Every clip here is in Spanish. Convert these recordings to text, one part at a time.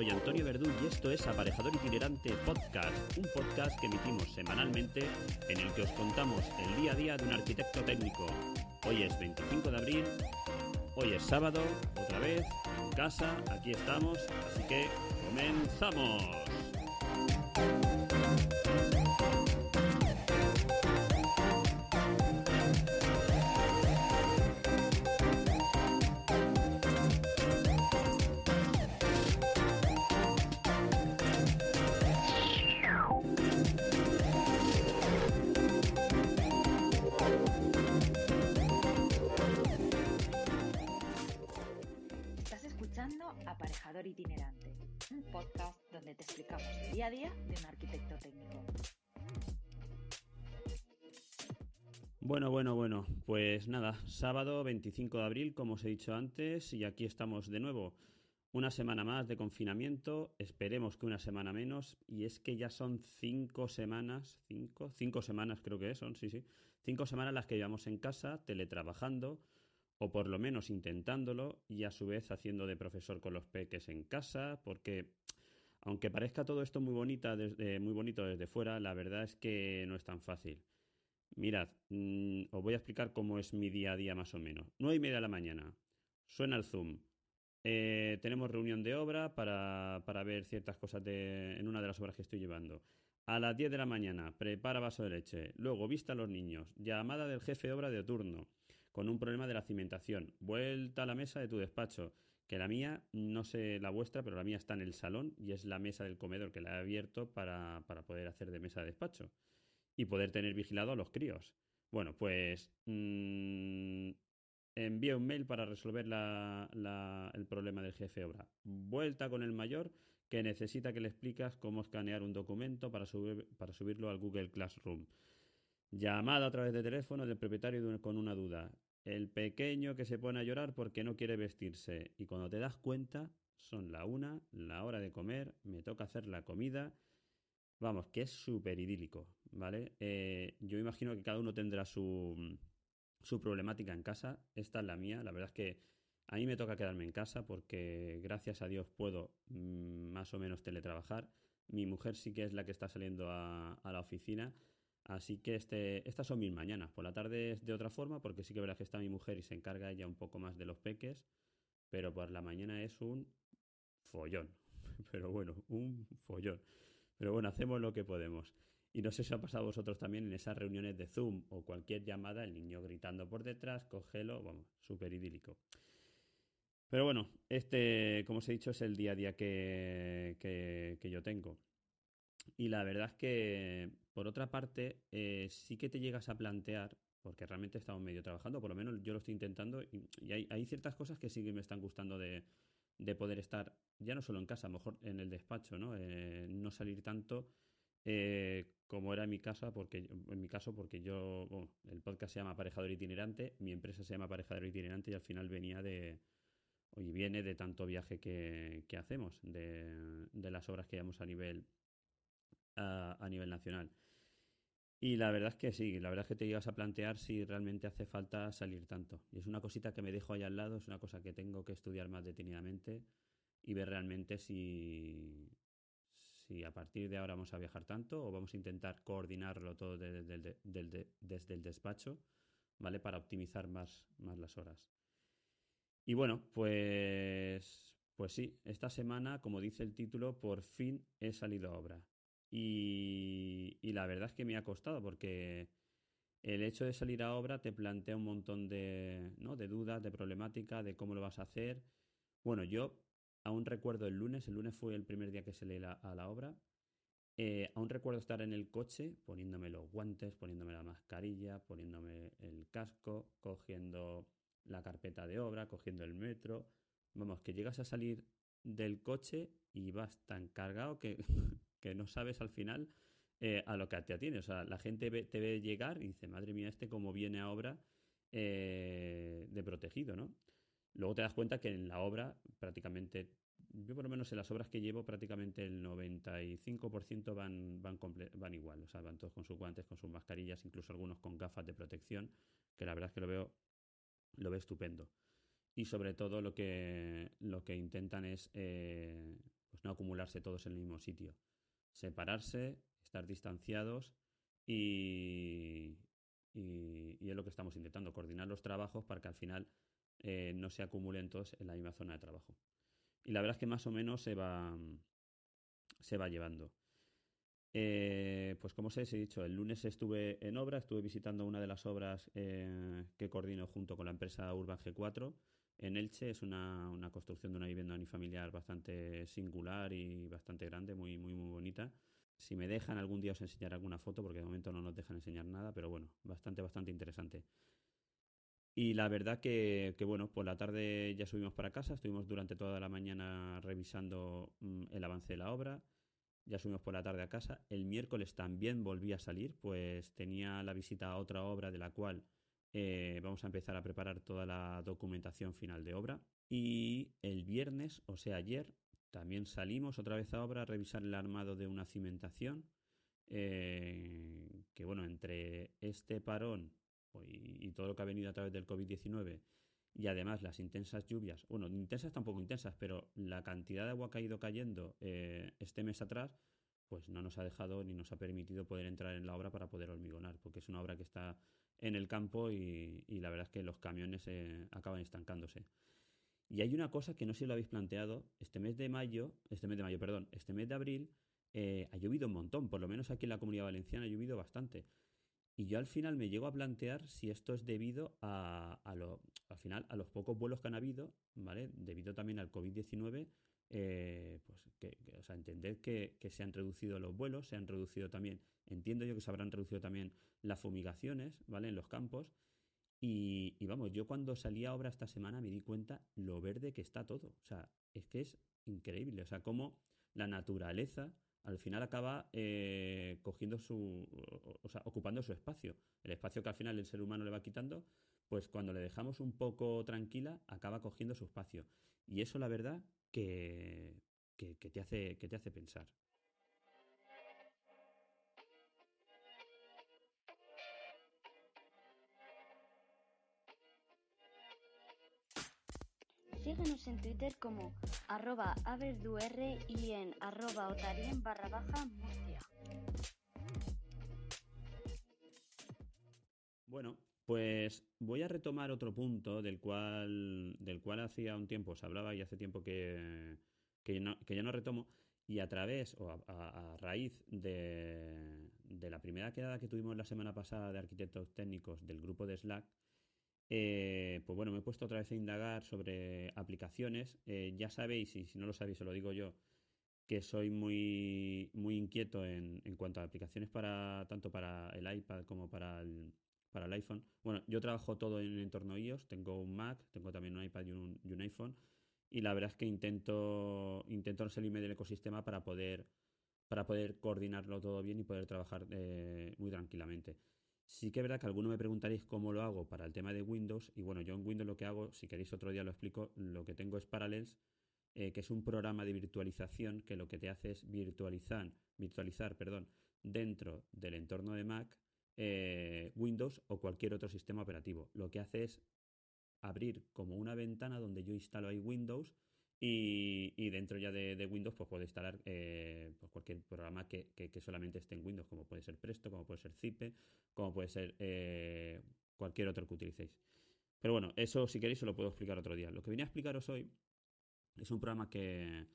Soy Antonio Verdú y esto es Aparejador Itinerante Podcast, un podcast que emitimos semanalmente en el que os contamos el día a día de un arquitecto técnico. Hoy es 25 de abril, hoy es sábado, otra vez, en casa, aquí estamos, así que comenzamos. Itinerante, un podcast donde te explicamos el día a día de un arquitecto técnico. Bueno, bueno, bueno, pues nada, sábado 25 de abril, como os he dicho antes, y aquí estamos de nuevo. Una semana más de confinamiento, esperemos que una semana menos, y es que ya son cinco semanas, cinco, cinco semanas creo que son, sí, sí, cinco semanas las que llevamos en casa, teletrabajando, o por lo menos intentándolo, y a su vez haciendo de profesor con los peques en casa, porque aunque parezca todo esto muy, bonita desde, muy bonito desde fuera, la verdad es que no es tan fácil. Mirad, mm, os voy a explicar cómo es mi día a día más o menos. Nueve y media de la mañana. Suena el Zoom. Eh, tenemos reunión de obra para, para ver ciertas cosas de, en una de las obras que estoy llevando. A las 10 de la mañana, prepara vaso de leche. Luego, vista a los niños. Llamada del jefe de obra de turno. Con un problema de la cimentación. Vuelta a la mesa de tu despacho. Que la mía, no sé la vuestra, pero la mía está en el salón y es la mesa del comedor que la he abierto para, para poder hacer de mesa de despacho y poder tener vigilado a los críos. Bueno, pues mm, envía un mail para resolver el problema del jefe obra. Vuelta con el mayor que necesita que le explicas cómo escanear un documento para, subir- para subirlo al Google Classroom. Llamada a través de teléfono del propietario con una duda. El pequeño que se pone a llorar porque no quiere vestirse. Y cuando te das cuenta, son la una, la hora de comer, me toca hacer la comida. Vamos, que es súper idílico, ¿vale? Eh, yo imagino que cada uno tendrá su, su problemática en casa. Esta es la mía. La verdad es que a mí me toca quedarme en casa porque gracias a Dios puedo mm, más o menos teletrabajar. Mi mujer sí que es la que está saliendo a, a la oficina. Así que este, estas son mis mañanas. Por la tarde es de otra forma porque sí que verás que está mi mujer y se encarga ella un poco más de los peques. Pero por la mañana es un follón. Pero bueno, un follón. Pero bueno, hacemos lo que podemos. Y no sé si os ha pasado a vosotros también en esas reuniones de Zoom o cualquier llamada, el niño gritando por detrás, cógelo, vamos, súper idílico. Pero bueno, este, como os he dicho, es el día a día que, que, que yo tengo. Y la verdad es que, por otra parte, eh, sí que te llegas a plantear, porque realmente estamos medio trabajando, por lo menos yo lo estoy intentando, y, y hay, hay ciertas cosas que sí que me están gustando de, de poder estar, ya no solo en casa, a lo mejor en el despacho, ¿no? Eh, no salir tanto eh, como era en mi casa, porque en mi caso, porque yo, bueno, el podcast se llama Aparejador Itinerante, mi empresa se llama Aparejador Itinerante y al final venía de, oye, viene de tanto viaje que, que hacemos, de, de las obras que llevamos a nivel, a, nivel nacional. Y la verdad es que sí, la verdad es que te llegas a plantear si realmente hace falta salir tanto. Y es una cosita que me dejo ahí al lado, es una cosa que tengo que estudiar más detenidamente y ver realmente si, si a partir de ahora vamos a viajar tanto o vamos a intentar coordinarlo todo desde el, despacho, ¿vale? Para optimizar más, más las horas. Y bueno, pues, pues sí, esta semana, como dice el título, por fin he salido a obra. Y, la verdad es que me ha costado porque el hecho de salir a obra te plantea un montón de, ¿no? de dudas, de problemática, de cómo lo vas a hacer. Bueno, yo aún recuerdo el lunes, el lunes fue el primer día que se la, a la obra. Eh, aún recuerdo estar en el coche poniéndome los guantes, poniéndome la mascarilla, poniéndome el casco, cogiendo la carpeta de obra, cogiendo el metro. Vamos, que llegas a salir del coche y vas tan cargado que, que no sabes al final eh, a lo que te atiende. O sea, la gente te ve llegar y dice, madre mía, este como viene a obra eh, de protegido, ¿no? Luego te das cuenta que en la obra prácticamente, yo por lo menos en las obras que llevo, prácticamente el 95% van, van, van igual. O sea, van todos con sus guantes, con sus mascarillas, incluso algunos con gafas de protección, que la verdad es que lo veo, lo veo estupendo. Y sobre todo lo que, lo que intentan es eh, pues no acumularse todos en el mismo sitio. Separarse, estar distanciados y, y, es lo que estamos intentando, coordinar los trabajos para que al final eh, no se acumulen todos en la misma zona de trabajo. Y la verdad es que más o menos se va, se va llevando. Eh, pues como os he dicho, el lunes estuve en obra, estuve visitando una de las obras eh, que coordino junto con la empresa Urban G4 en Elche. Es una, una construcción de una vivienda unifamiliar bastante singular y bastante grande, muy, muy, muy bonita. Si me dejan algún día os enseñaré alguna foto, porque de momento no nos dejan enseñar nada, pero bueno, bastante, bastante interesante. Y la verdad que, bueno, por la tarde ya subimos para casa, estuvimos durante toda la mañana revisando mm, el avance de la obra, ya subimos por la tarde a casa. El miércoles también volví a salir, pues tenía la visita a otra obra de la cual eh, vamos a empezar a preparar toda la documentación final de obra. Y el viernes, o sea, ayer, también salimos otra vez a obra a revisar el armado de una cimentación. Eh, que bueno, entre este parón y, todo lo que ha venido a través del COVID-19 y además las intensas lluvias, bueno, intensas tampoco intensas, pero la cantidad de agua que ha ido cayendo eh, este mes atrás, pues no nos ha dejado ni nos ha permitido poder entrar en la obra para poder hormigonar, porque es una obra que está en el campo y, la verdad es que los camiones eh, acaban estancándose. Y hay una cosa que no sé si lo habéis planteado, este mes de mayo, este mes de mayo, perdón, este mes de abril eh, ha llovido un montón, por lo menos aquí en la comunidad valenciana ha llovido bastante. Y yo al final me llego a plantear si esto es debido a, lo, al final, a los pocos vuelos que han habido, ¿vale? Debido también al COVID-19, eh, pues que, o sea, entender que, que, se han reducido los vuelos, se han reducido también, entiendo yo que se habrán reducido también las fumigaciones, ¿vale? En los campos. Y, vamos, yo cuando salí a obra esta semana me di cuenta lo verde que está todo. O sea, es que es increíble. O sea, cómo la naturaleza al final acaba eh, cogiendo su. O sea, ocupando su espacio. El espacio que al final el ser humano le va quitando, pues cuando le dejamos un poco tranquila, acaba cogiendo su espacio. Y eso, la verdad, que, que, te, hace, que te hace pensar. Síguenos en Twitter como arroba y en arroba otarien barra baja Murcia. Bueno, pues voy a retomar otro punto del cual, del cual hacía un tiempo se hablaba y hace tiempo que, que, no, ya no retomo. Y a través o a, raíz de, de, la primera quedada que tuvimos la semana pasada de arquitectos técnicos del grupo de Slack, eh, pues bueno, me he puesto otra vez a indagar sobre aplicaciones. Eh, ya sabéis, y si no lo sabéis, se lo digo yo, que soy muy, muy inquieto en, en, cuanto a aplicaciones para tanto para el iPad como para el, para el iPhone. Bueno, yo trabajo todo en el entorno iOS, tengo un Mac, tengo también un iPad y un, iPhone, y la verdad es que intento, intento salirme del ecosistema para poder, para poder coordinarlo todo bien y poder trabajar eh, muy tranquilamente. Sí que es verdad que algunos me preguntaréis cómo lo hago para el tema de Windows. Y bueno, yo en Windows lo que hago, si queréis otro día lo explico, lo que tengo es Parallels, eh, que es un programa de virtualización que lo que te hace es virtualizar, virtualizar perdón, dentro del entorno de Mac eh, Windows o cualquier otro sistema operativo. Lo que hace es abrir como una ventana donde yo instalo ahí Windows Y, dentro ya de, Windows, pues puede instalar eh, pues cualquier programa que, solamente esté en Windows, como puede ser Presto, como puede ser Zipe, como puede ser eh, cualquier otro que utilicéis. Pero bueno, eso si queréis se lo puedo explicar otro día. Lo que vine a explicaros hoy es un programa que,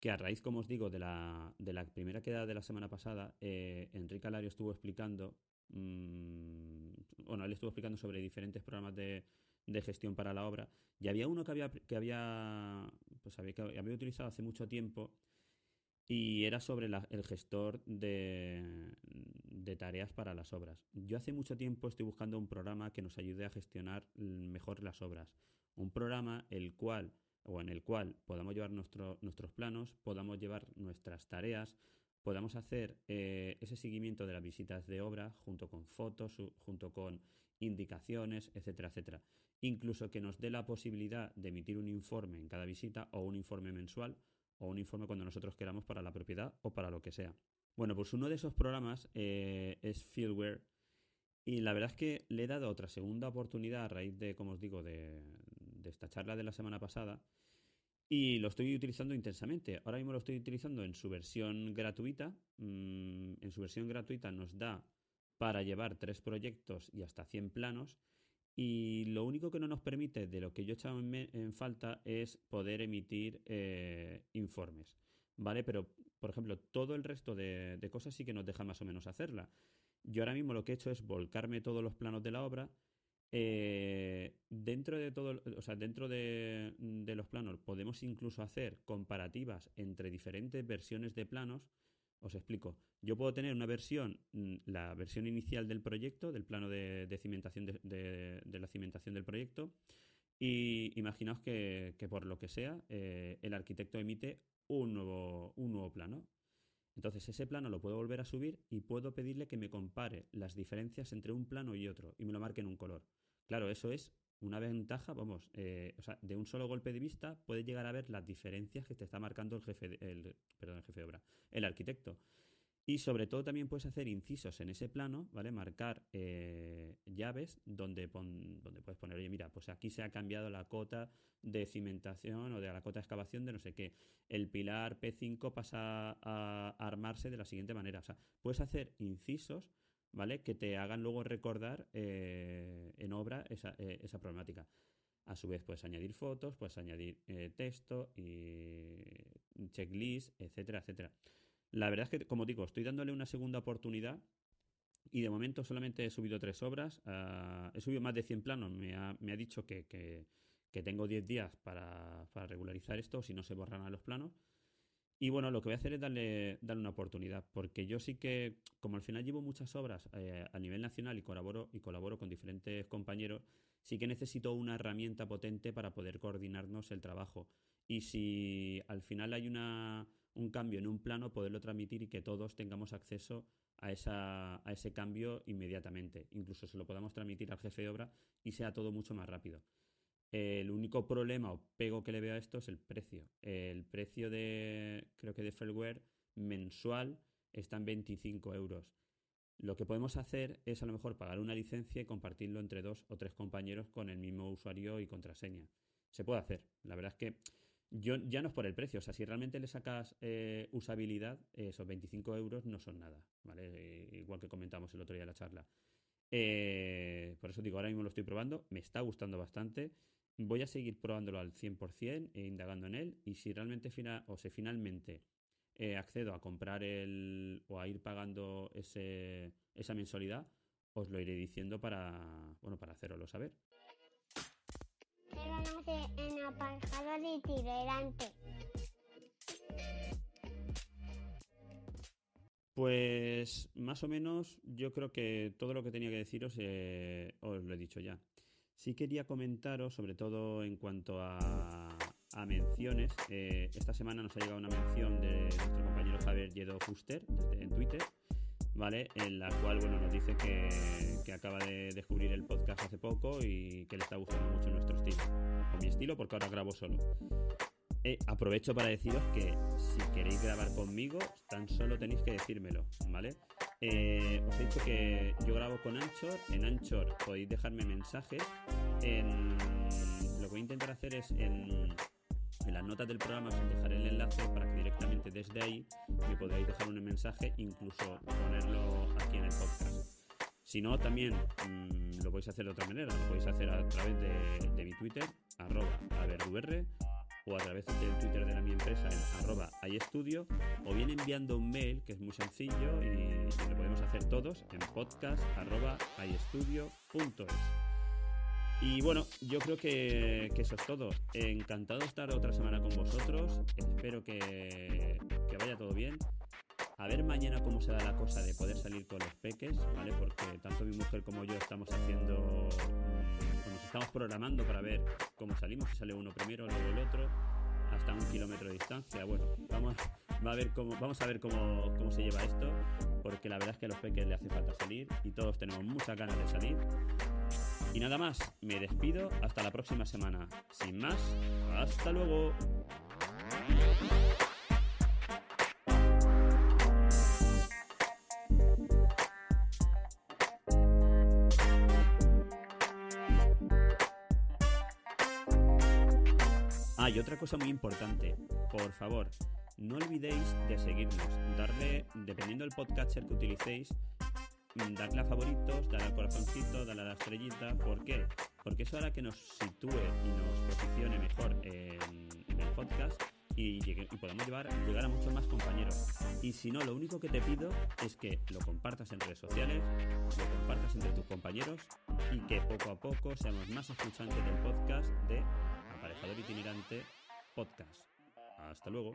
que a raíz, como os digo, de la, de la primera queda de la semana pasada, Enrique Alario estuvo explicando, mm, bueno, él estuvo explicando sobre diferentes programas de, gestión para la obra. Y había uno que había, que había, pues había, que había utilizado hace mucho tiempo y era sobre el gestor de, tareas para las obras. Yo hace mucho tiempo estoy buscando un programa que nos ayude a gestionar mejor las obras. Un programa el cual, o en el cual podamos llevar nuestro, nuestros planos, podamos llevar nuestras tareas, podamos hacer eh, ese seguimiento de las visitas de obra junto con fotos, junto con indicaciones, etcétera, etcétera incluso que nos dé la posibilidad de emitir un informe en cada visita o un informe mensual o un informe cuando nosotros queramos para la propiedad o para lo que sea. Bueno, pues uno de esos programas eh, es Fieldware y la verdad es que le he dado otra segunda oportunidad a raíz de, como os digo, de, esta charla de la semana pasada y lo estoy utilizando intensamente. Ahora mismo lo estoy utilizando en su versión gratuita. Mm, en su versión gratuita nos da para llevar tres proyectos y hasta 100 planos y lo único que no nos permite, de lo que yo he echado en, falta, es poder emitir eh, informes. ¿Vale? Pero, por ejemplo, todo el resto de, cosas sí que nos deja más o menos hacerla. Yo ahora mismo lo que he hecho es volcarme todos los planos de la obra. Eh, dentro de todo, o sea, dentro de, de los planos podemos incluso hacer comparativas entre diferentes versiones de planos os explico. Yo puedo tener una versión, mm, la versión inicial del proyecto, del plano de, cimentación de, la cimentación del proyecto, y imaginaos que, por lo que sea, eh, el arquitecto emite un nuevo, un nuevo plano. Entonces ese plano lo puedo volver a subir y puedo pedirle que me compare las diferencias entre un plano y otro y me lo marque en un color. Claro, eso es una ventaja, vamos, eh, o sea, de un solo golpe de vista puedes llegar a ver las diferencias que te está marcando el jefe, de, el, perdón, el jefe de obra, el arquitecto. Y sobre todo también puedes hacer incisos en ese plano, ¿vale? Marcar eh, llaves donde, donde puedes poner, oye, mira, pues aquí se ha cambiado la cota de cimentación o de la cota de excavación de no sé qué. El pilar P5 pasa a armarse de la siguiente manera. O sea, puedes hacer incisos ¿vale? Que te hagan luego recordar eh, en obra eh, esa, problemática. A su vez puedes añadir fotos, puedes añadir texto y checklist, etcétera, etcétera. La verdad es que, como digo, estoy dándole una segunda oportunidad y de momento solamente he subido tres obras. Ah, he subido más de 100 planos. Me ha, dicho que, tengo 10 días para, para regularizar esto, si no se borran los planos. Y bueno, lo que voy a hacer es darle, darle una oportunidad, porque yo sí que, como al final llevo muchas obras eh, a nivel nacional y colaboro, y colaboro con diferentes compañeros, sí que necesito una herramienta potente para poder coordinarnos el trabajo. Y si al final hay una, un cambio en un plano, poderlo transmitir y que todos tengamos acceso a, esa, a ese cambio inmediatamente. Incluso se lo podamos transmitir al jefe de obra y sea todo mucho más rápido. El único problema o pego que le veo a esto es el precio. El precio de, creo que de firmware mensual está en 25 euros. Lo que podemos hacer es a lo mejor pagar una licencia y compartirlo entre dos o tres compañeros con el mismo usuario y contraseña. Se puede hacer. La verdad es que yo ya no es por el precio. O sea, si realmente le sacas eh, usabilidad, esos 25 euros no son nada. ¿vale? Eh, igual que comentamos el otro día en la charla. Eh, por eso digo, ahora mismo lo estoy probando. Me está gustando bastante. Voy a seguir probándolo al 100% e indagando en él y si realmente o si finalmente eh, accedo a comprar el o a ir pagando ese, esa mensualidad, os lo iré diciendo para, bueno, para haceroslo saber. Pues más o menos yo creo que todo lo que tenía que deciros eh, os lo he dicho ya. Sí quería comentaros, sobre todo en cuanto a, menciones. Eh, esta semana nos ha llegado una mención de nuestro compañero Javier Yedo Fuster en Twitter, ¿vale? En la cual bueno, nos dice que, acaba de descubrir el podcast hace poco y que le está gustando mucho nuestro estilo. O mi estilo, porque ahora grabo solo. Eh, aprovecho para deciros que si queréis grabar conmigo, tan solo tenéis que decírmelo, ¿vale? Eh, os he dicho que yo grabo con Anchor. En Anchor podéis dejarme mensajes. En... Lo que voy a intentar hacer es en, En las notas del programa os dejaré el enlace para que directamente desde ahí me podáis dejar un mensaje, incluso ponerlo aquí en el podcast. Si no, también mmm, lo podéis hacer de otra manera, lo podéis hacer a través de, de mi Twitter, arroba o a través del Twitter de la mi empresa en arroba o bien enviando un mail que es muy sencillo y, lo podemos hacer todos en podcast arroba Y bueno, yo creo que, que, eso es todo. Encantado de estar otra semana con vosotros. Espero que, que vaya todo bien. A ver mañana cómo se da la cosa de poder salir con los peques, ¿vale? Porque tanto mi mujer como yo estamos haciendo, mm, nos estamos programando para ver cómo salimos, si sale uno primero, luego el otro, hasta un kilómetro de distancia. Bueno, vamos, a ver cómo, vamos a ver cómo, cómo se lleva esto, porque la verdad es que a los peques le hace falta salir y todos tenemos muchas ganas de salir. Y nada más, me despido hasta la próxima semana. Sin más, hasta luego. y otra cosa muy importante, por favor, no olvidéis de seguirnos, darle, dependiendo del podcatcher que utilicéis, darle a favoritos, darle al corazoncito, darle a la estrellita. ¿Por qué? Porque eso hará que nos sitúe y nos posicione mejor en, el podcast y, podemos llevar, llegar a muchos más compañeros. Y si no, lo único que te pido es que lo compartas en redes sociales, lo compartas entre tus compañeros y que poco a poco seamos más escuchantes del podcast de Aparejador Itinerante Podcast. Hasta luego.